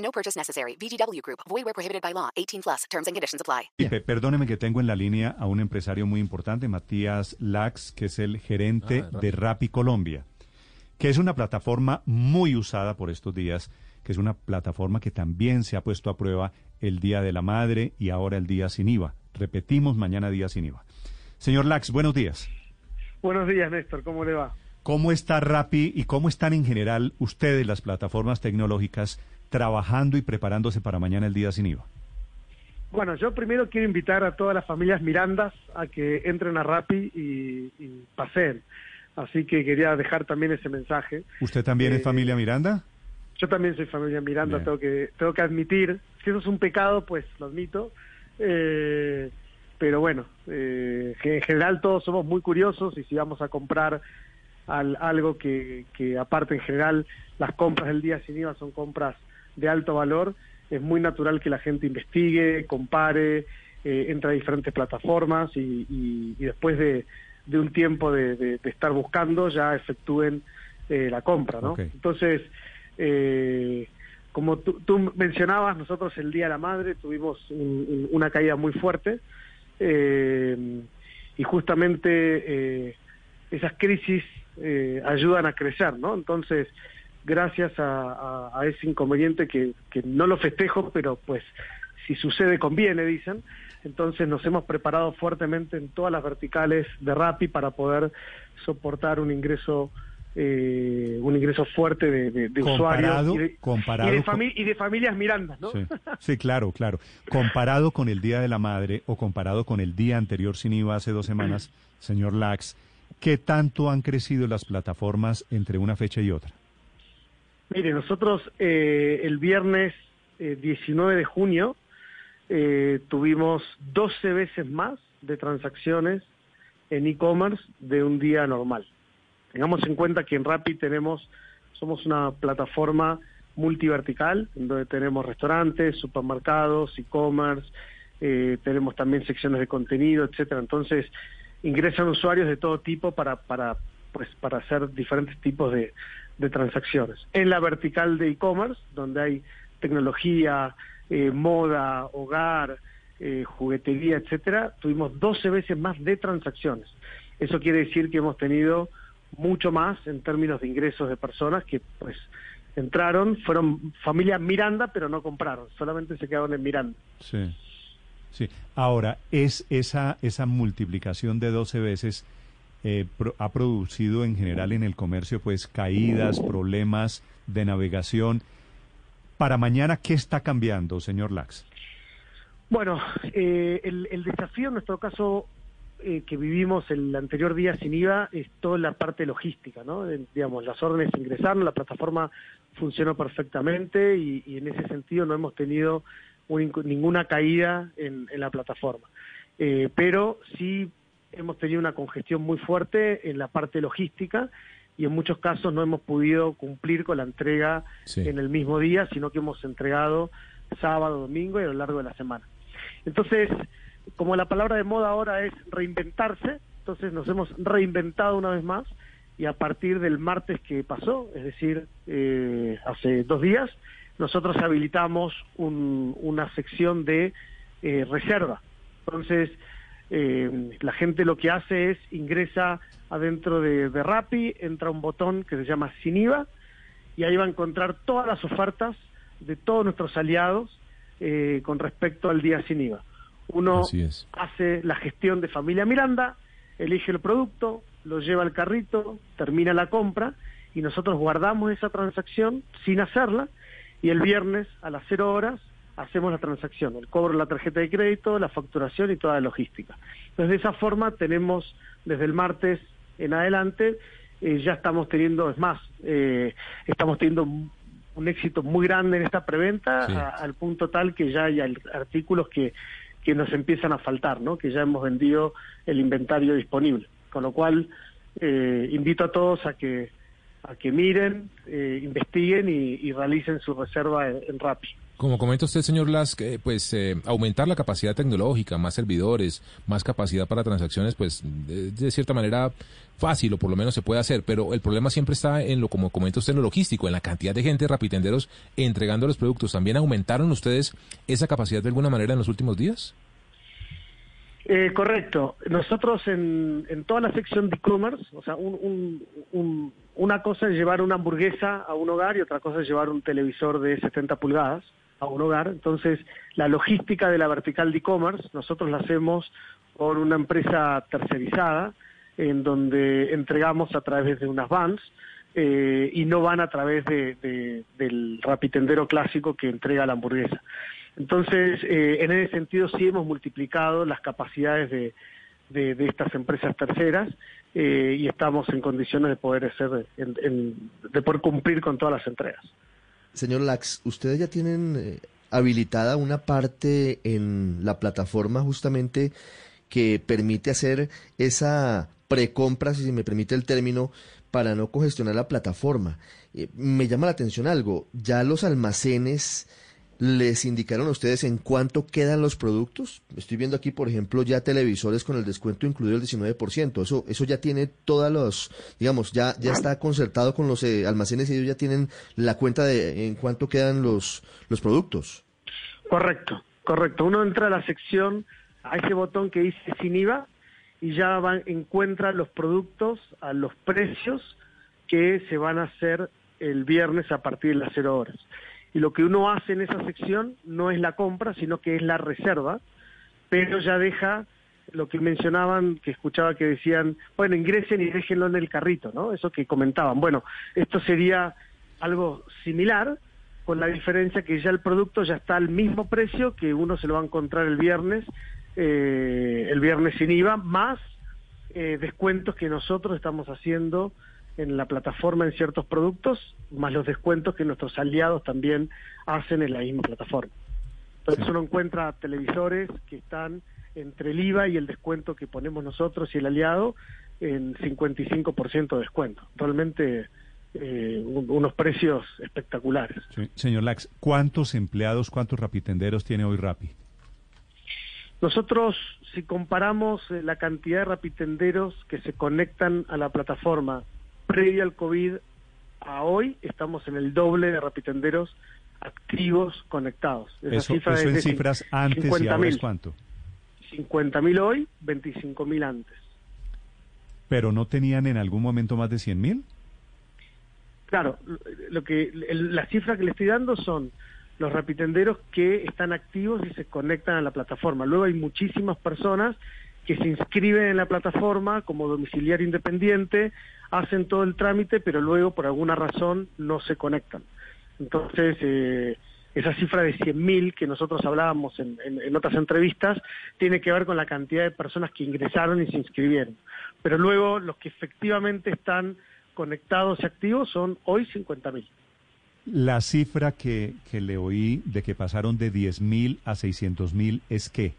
No purchase necessary. VGW Group. Void where prohibited by law. 18 plus. Terms and conditions apply. Pe- Perdóneme que tengo en la línea a un empresario muy importante, Matías Lax, que es el gerente de Rappi Colombia, que es una plataforma muy usada por estos días, que es una plataforma que también se ha puesto a prueba el Día de la Madre y ahora el Día sin IVA. Repetimos mañana Día sin IVA. Señor Lax, buenos días. Buenos días, Néstor. ¿Cómo le va? ¿Cómo está Rappi y cómo están en general ustedes, las plataformas tecnológicas, trabajando y preparándose para mañana el Día sin IVA? Bueno, yo primero quiero invitar a todas las familias Mirandas a que entren a Rappi y, y paseen. Así que quería dejar también ese mensaje. ¿Usted también es Eh, familia Miranda? Yo también soy familia Miranda, Bien. tengo que tengo que admitir. Si eso es un pecado, pues lo admito. Eh, pero bueno, eh, en general todos somos muy curiosos y si vamos a comprar al- algo que, que aparte en general las compras del día sin IVA son compras de alto valor, es muy natural que la gente investigue, compare, eh, entre a diferentes plataformas y, y- y después de, de un tiempo de, de- de estar buscando ya efectúen eh, la compra, ¿no? Entonces, eh, como tú, tú mencionabas, nosotros el Día de la Madre tuvimos un- un- una caída muy fuerte eh, y justamente eh, esas crisis eh, ayudan a crecer, ¿no? Entonces, gracias a, a- a ese inconveniente que, que no lo festejo, pero pues si sucede conviene, dicen. Entonces nos hemos preparado fuertemente en todas las verticales de Rappi para poder soportar un ingreso eh, un ingreso fuerte de, de- de Comparado- usuarios y de, comparado y de con- fami- y de familias Mirandas, ¿no? Sí, sí, claro, claro. Comparado con el Día de la Madre o comparado con el día anterior sin IVA hace dos semanas, señor Lax, ¿qué tanto han crecido las plataformas entre una fecha y otra? Mire, nosotros eh, el viernes eh, 19 de junio eh, tuvimos 12 veces más de transacciones en e-commerce de un día normal. Tengamos en cuenta que en Rappi tenemos, somos una plataforma multivertical, donde tenemos restaurantes, supermercados, e-commerce, eh, tenemos también secciones de contenido, etcétera. Entonces, ingresan usuarios de todo tipo para, para, pues, para hacer diferentes tipos de, de transacciones. En la vertical de e-commerce, donde hay tecnología, eh, moda, hogar, eh, juguetería, etcétera, tuvimos 12 veces más de transacciones. Eso quiere decir que hemos tenido mucho más en términos de ingresos de personas que pues entraron, fueron familia Miranda, pero no compraron, solamente se quedaron en Miranda. Sí. Sí. Ahora, es esa, esa multiplicación de 12 veces eh, ha producido en general en el comercio pues caídas, problemas de navegación. Para mañana, ¿qué está cambiando, señor Lax? Bueno, eh, el, desafío en nuestro caso eh, que vivimos el anterior día sin IVA es toda la parte logística, ¿no? Digamos, las órdenes ingresaron, la plataforma funcionó perfectamente y, en ese sentido no hemos tenido ninguna caída en, la plataforma. Pero sí hemos tenido una congestión muy fuerte en la parte logística y en muchos casos no hemos podido cumplir con la entrega Sí. en el mismo día, sino que hemos entregado sábado, domingo y a lo largo de la semana. Entonces, como la palabra de moda ahora es reinventarse, entonces nos hemos reinventado una vez más y a partir del martes que pasó, es decir, eh, hace dos días, nosotros habilitamos un- una sección de eh, reserva. Entonces, eh, la gente lo que hace es ingresa adentro de, de Rappi, entra un botón que se llama Sin IVA y ahí va a encontrar todas las ofertas de todos nuestros aliados eh, con respecto al día sin IVA. Uno hace la gestión de familia Miranda, elige el producto, lo lleva al carrito, termina la compra y nosotros guardamos esa transacción sin hacerla y el viernes a las cero horas hacemos la transacción, el cobro de la tarjeta de crédito, la facturación y toda la logística. Entonces de esa forma tenemos desde el martes en adelante eh, ya estamos teniendo, es más, eh, estamos teniendo un éxito muy grande en esta preventa, Sí. a- al punto tal que ya hay artículos que, que nos empiezan a faltar, ¿no? que ya hemos vendido el inventario disponible. Con lo cual, eh, invito a todos a que, a que miren, eh, investiguen y, y realicen su reserva en, en Rappi. Como comenta usted, señor Lask, pues eh, aumentar la capacidad tecnológica, más servidores, más capacidad para transacciones, pues de, de cierta manera fácil o por lo menos se puede hacer, pero el problema siempre está en lo, como comenta usted, en lo logístico, en la cantidad de gente, rapitenderos, entregando los productos. ¿También aumentaron ustedes esa capacidad de alguna manera en los últimos días? Eh, correcto. Nosotros en, en toda la sección de e-commerce, o sea, un- un- un- una cosa es llevar una hamburguesa a un hogar y otra cosa es llevar un televisor de 70 pulgadas a un hogar. Entonces, la logística de la vertical de e-commerce, nosotros la hacemos por una empresa tercerizada, en donde entregamos a través de unas vans eh, y no van a través de, de- del rapitendero clásico que entrega la hamburguesa. Entonces, eh, en ese sentido sí hemos multiplicado las capacidades de, estas empresas terceras eh, y estamos en condiciones de poder hacer, en- de poder cumplir con todas las entregas. Señor Lax, ustedes ya tienen eh, habilitada una parte en la plataforma justamente que permite hacer esa precompra, si se me permite el término, para no congestionar la plataforma. Eh, me llama la atención algo, ¿ya los almacenes les indicaron a ustedes en cuánto quedan los productos? Estoy viendo aquí, por ejemplo, ya televisores con el descuento incluido el 19%. Eso, eso ya tiene todos los, digamos, ya, ya está concertado con los eh, almacenes y ellos ya tienen la cuenta de en cuánto quedan los, los productos. Correcto, correcto. Uno entra a la sección, a ese botón que dice sin IVA y ya va- encuentra los productos a los precios que se van a hacer el viernes a partir de las cero horas. Y lo que uno hace en esa sección no es la compra, sino que es la reserva, pero ya deja lo que mencionaban, que escuchaba que decían, bueno, ingresen y déjenlo en el carrito, ¿no? Eso que comentaban. Bueno, esto sería algo similar, con la diferencia que ya el producto ya está al mismo precio que uno se lo va a encontrar el viernes, eh, el viernes sin IVA, más eh, descuentos que nosotros estamos haciendo en la plataforma en ciertos productos, más los descuentos que nuestros aliados también hacen en la misma plataforma. Entonces uno encuentra televisores que están entre el IVA y el descuento que ponemos nosotros y el aliado en 55% de descuento. Realmente eh, un- unos precios espectaculares. Sí. Señor Lax, ¿cuántos empleados, cuántos rapitenderos tiene hoy Rapi? Nosotros, si comparamos eh, la cantidad de rapitenderos que se conectan a la plataforma previa al COVID a hoy, estamos en el doble de rapitenderos activos conectados. Esa Eso, cifra eso es en cifras antes y ahora es 50.000. cuánto. 50.000 hoy, 25.000 antes. Pero no tenían en algún momento más de 100 mil. Claro, lo que la cifra que le estoy dando son los rapitenderos que están activos y se conectan a la plataforma. Luego hay muchísimas personas que se inscriben en la plataforma como domiciliario independiente, hacen todo el trámite, pero luego por alguna razón no se conectan. Entonces, eh, esa cifra de 100.000 que nosotros hablábamos en, otras entrevistas tiene que ver con la cantidad de personas que ingresaron y se inscribieron. Pero luego los que efectivamente están conectados y activos son hoy 50.000. La cifra que, que le oí de que pasaron de 10 mil a 600 mil es qué?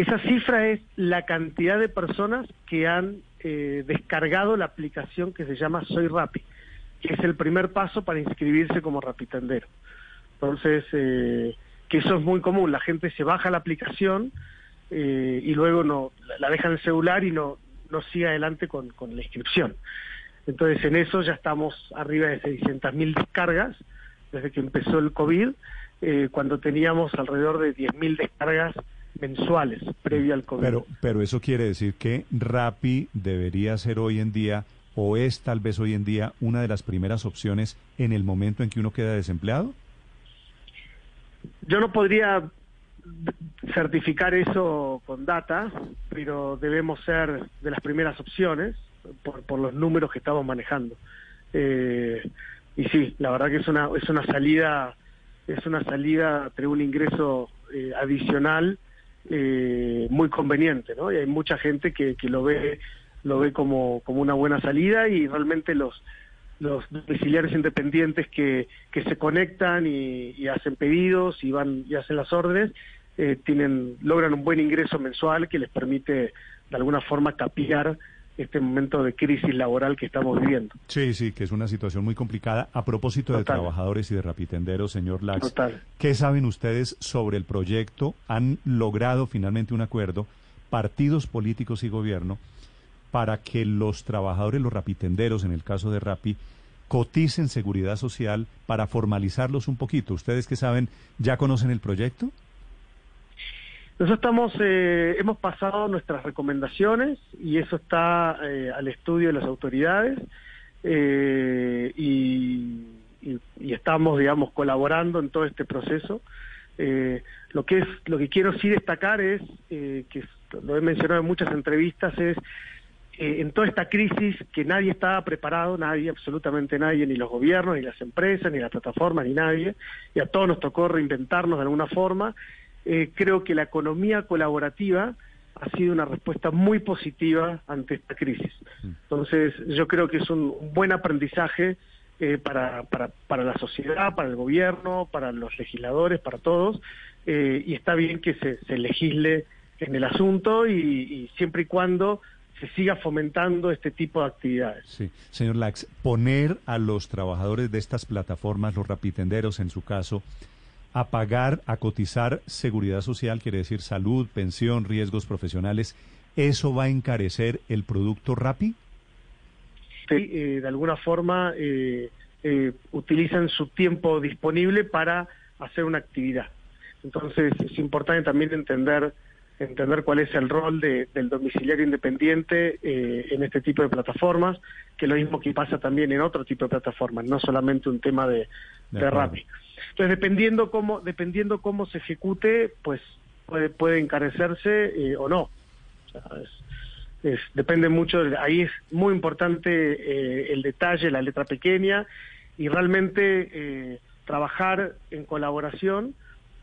Esa cifra es la cantidad de personas que han eh, descargado la aplicación que se llama Soy Rappi, que es el primer paso para inscribirse como rapitendero. Entonces, eh, que eso es muy común, la gente se baja la aplicación eh, y luego no la- la deja en el celular y no, no sigue adelante con, con la inscripción. Entonces, en eso ya estamos arriba de 600.000 descargas desde que empezó el COVID, eh, cuando teníamos alrededor de 10.000 descargas mensuales previo al COVID. Pero, pero eso quiere decir que Rappi debería ser hoy en día, o es tal vez hoy en día, una de las primeras opciones en el momento en que uno queda desempleado. Yo no podría certificar eso con data, pero debemos ser de las primeras opciones por, por los números que estamos manejando. Eh, y sí, la verdad que es una es una salida es una salida de un ingreso eh, adicional eh, muy conveniente, ¿no? Y hay mucha gente que, que lo ve lo ve como, como una buena salida y realmente los los domiciliarios independientes que, que se conectan y, y hacen pedidos y van y hacen las órdenes, eh, tienen, logran un buen ingreso mensual que les permite de alguna forma capear este momento de crisis laboral que estamos viviendo. Sí, sí, que es una situación muy complicada. A propósito de trabajadores y de rapitenderos, señor Lax, Total. ¿qué saben ustedes sobre el proyecto? ¿Han logrado finalmente un acuerdo, partidos políticos y gobierno, para que los trabajadores, los rapitenderos, en el caso de Rapi, coticen seguridad social para formalizarlos un poquito? ¿Ustedes qué saben, ya conocen el proyecto? Nosotros estamos, eh, hemos pasado nuestras recomendaciones y eso está eh, al estudio de las autoridades eh, y, estamos, digamos, colaborando en todo este proceso. Eh, lo que es, lo que quiero sí destacar es que lo he mencionado en muchas entrevistas es en toda esta crisis que nadie estaba preparado, nadie, absolutamente nadie, ni los gobiernos, ni las empresas, ni las plataformas, ni nadie, y a todos nos tocó reinventarnos de alguna forma. Eh, creo que la economía colaborativa ha sido una respuesta muy positiva ante esta crisis. Entonces, yo creo que es un, un buen aprendizaje eh, para, para, para la sociedad, para el gobierno, para los legisladores, para todos, eh, y está bien que se, se legisle en el asunto y, y siempre y cuando se siga fomentando este tipo de actividades. Sí, señor Lax, poner a los trabajadores de estas plataformas, los rapitenderos en su caso, a pagar, a cotizar seguridad social, quiere decir salud, pensión, riesgos profesionales, ¿eso va a encarecer el producto Rapi? Sí, eh, de alguna forma eh, eh, utilizan su tiempo disponible para hacer una actividad. Entonces es importante también entender entender cuál es el rol de- del domiciliario independiente eh, en este tipo de plataformas, que es lo mismo que pasa también en otro tipo de plataformas, no solamente un tema de, De de. Rappi. Entonces dependiendo cómo dependiendo cómo se ejecute, pues puede puede encarecerse eh, o no. O sea, es- es- depende mucho, ahí es muy importante eh, el detalle, la letra pequeña y realmente eh, trabajar en colaboración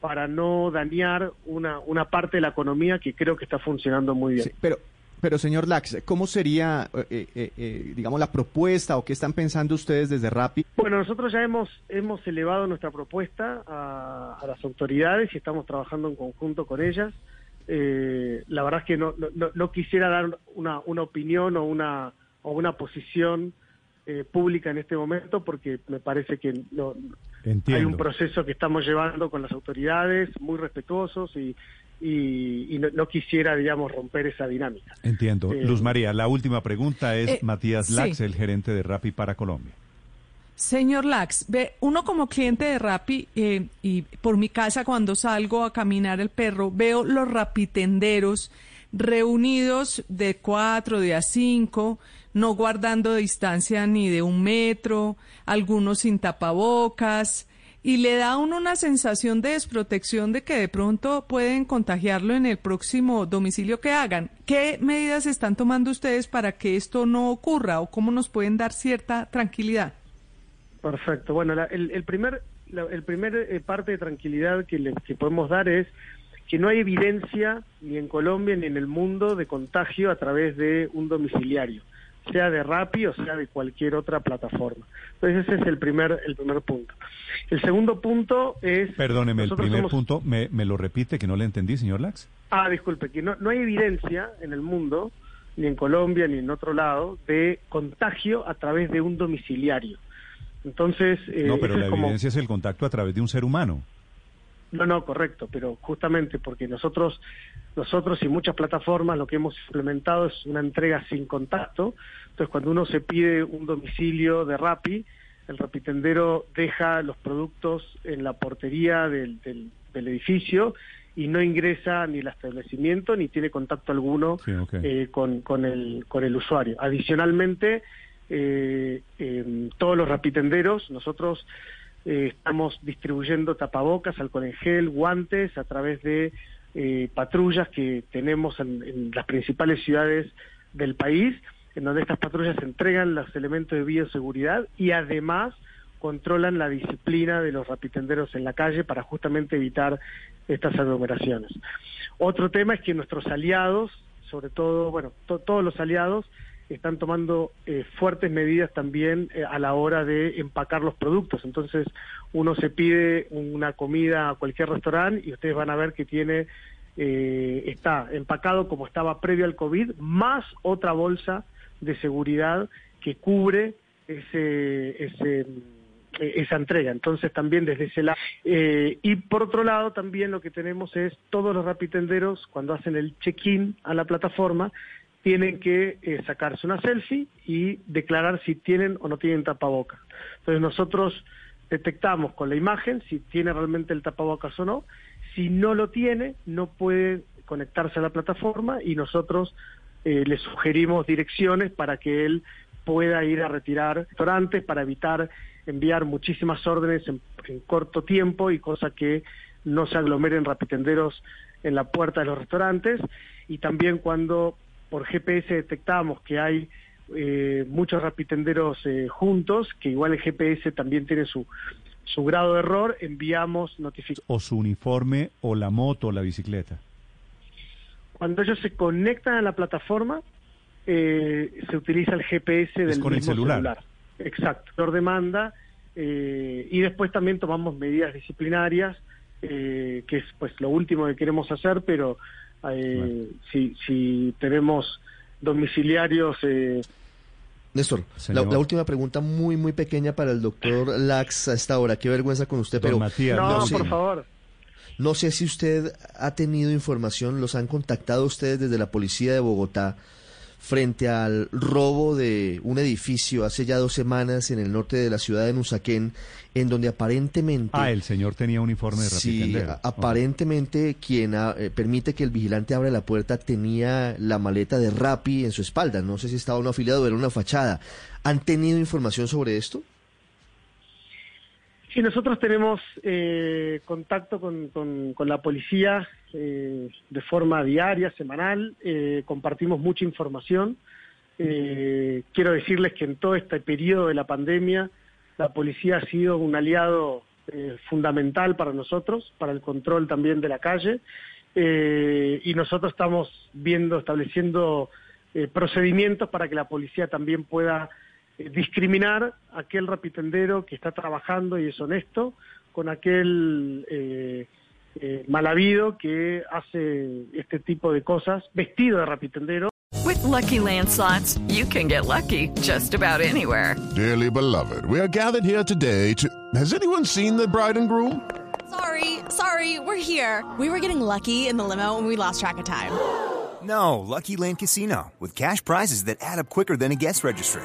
para no dañar una, una parte de la economía que creo que está funcionando muy bien. Sí, pero, pero señor Lax, ¿cómo sería, eh, eh, eh, digamos, la propuesta o qué están pensando ustedes desde Rappi? Bueno, nosotros ya hemos, hemos elevado nuestra propuesta a, a las autoridades y estamos trabajando en conjunto con ellas. Eh, la verdad es que no, no- no, no quisiera dar una, una opinión o una, o una posición eh, pública en este momento porque me parece que no, Entiendo. hay un proceso que estamos llevando con las autoridades muy respetuosos y, y, y no, no quisiera, digamos, romper esa dinámica. Entiendo. Eh, Luz María, la última pregunta es Eh, Matías sí. Lax, el gerente de Rappi para Colombia. Señor Lax, ve, uno como cliente de Rappi eh, y por mi casa cuando salgo a caminar el perro, veo los rapitenderos reunidos de cuatro, de a cinco, no guardando distancia ni de un metro, algunos sin tapabocas, y le da a uno una sensación de desprotección de que de pronto pueden contagiarlo en el próximo domicilio que hagan. ¿Qué medidas están tomando ustedes para que esto no ocurra o cómo nos pueden dar cierta tranquilidad? Perfecto. Bueno, la- el, el primer, la- el primer eh, parte de tranquilidad que, que podemos dar es que no hay evidencia ni en Colombia ni en el mundo de contagio a través de un domiciliario, sea de Rappi o sea de cualquier otra plataforma. Entonces ese es el primer, el primer punto. El segundo punto es... Perdóneme, el primer somos- punto, me, me lo repite, que no le entendí, señor Lax. Ah, disculpe, que no, no hay evidencia en el mundo, ni en Colombia ni en otro lado, de contagio a través de un domiciliario. Entonces, eh, no, pero la es como... evidencia es el contacto a través de un ser humano. No, no, correcto, pero justamente porque nosotros, nosotros y muchas plataformas lo que hemos implementado es una entrega sin contacto. Entonces, cuando uno se pide un domicilio de Rappi, el rapitendero deja los productos en la portería del, del, del edificio y no ingresa ni al establecimiento ni tiene contacto alguno Sí, eh, con, con, el, con el usuario. Adicionalmente, eh, todos los rapitenderos, nosotros eh, estamos distribuyendo tapabocas, alcohol en gel, guantes a través de eh, patrullas que tenemos en, en las principales ciudades del país, en donde estas patrullas entregan los elementos de bioseguridad y además controlan la disciplina de los rapitenderos en la calle para justamente evitar estas aglomeraciones. Otro tema es que nuestros aliados, sobre todo, bueno, to- todos los aliados, están tomando eh, fuertes medidas también eh, a la hora de empacar los productos. Entonces, uno se pide una comida a cualquier restaurante y ustedes van a ver que tiene eh, está empacado como estaba previo al COVID, más otra bolsa de seguridad que cubre ese, ese esa entrega. Entonces también desde ese lado. Eh, y por otro lado también lo que tenemos es todos los rapitenderos cuando hacen el check-in a la plataforma tienen que eh, sacarse una selfie y declarar si tienen o no tienen tapabocas. Entonces nosotros detectamos con la imagen si tiene realmente el tapabocas o no. Si no lo tiene, no puede conectarse a la plataforma y nosotros eh, le sugerimos direcciones para que él pueda ir a retirar restaurantes para evitar enviar muchísimas órdenes en, corto tiempo y cosa que no se aglomeren rapitenderos en la puerta de los restaurantes y también cuando por GPS detectamos que hay eh, muchos rapitenderos eh, juntos, que igual el GPS también tiene su, su grado de error, enviamos notificaciones. O su uniforme, o la moto, o la bicicleta. Cuando ellos se conectan a la plataforma, eh, se utiliza el GPS del con mismo el celular. Exacto, por demanda. Eh, y después también tomamos medidas disciplinarias, eh, que es pues lo último que queremos hacer, pero eh, si, si tenemos domiciliarios... Eh, Néstor, la, la, última pregunta muy, muy pequeña para el doctor Lax a esta hora. Qué vergüenza con usted, pero... Matías, no, no sé, por favor. No sé si usted ha tenido información, los han contactado ustedes desde la policía de Bogotá frente al robo de un edificio hace ya dos semanas en el norte de la ciudad de Nusaquén, en donde aparentemente... Ah, el señor tenía uniforme de Sí, aparentemente quien ah, eh, permite que el vigilante abra la puerta tenía la maleta de Rappi en su espalda. No sé si estaba uno afiliado o era una fachada. ¿Han tenido información sobre esto? Sí, nosotros tenemos eh, contacto con, la policía eh, de forma diaria, semanal, eh, compartimos mucha información. Eh, quiero decirles que en todo este periodo de la pandemia, la policía ha sido un aliado fundamental para nosotros, para el control también de la calle, y nosotros estamos viendo, estableciendo procedimientos para que la policía también pueda discriminar a aquel rapitendero que está trabajando y es honesto con aquel eh, eh, mal habido que hace este tipo de cosas vestido de rapitendero. With lucky landslots, you can get lucky just about anywhere. Dearly beloved, we are gathered here today to. Has anyone seen the bride and groom? Sorry, sorry, we're here. We were getting lucky in the limo and we lost track of time. No, Lucky Land Casino, with cash prizes that add up quicker than a guest registry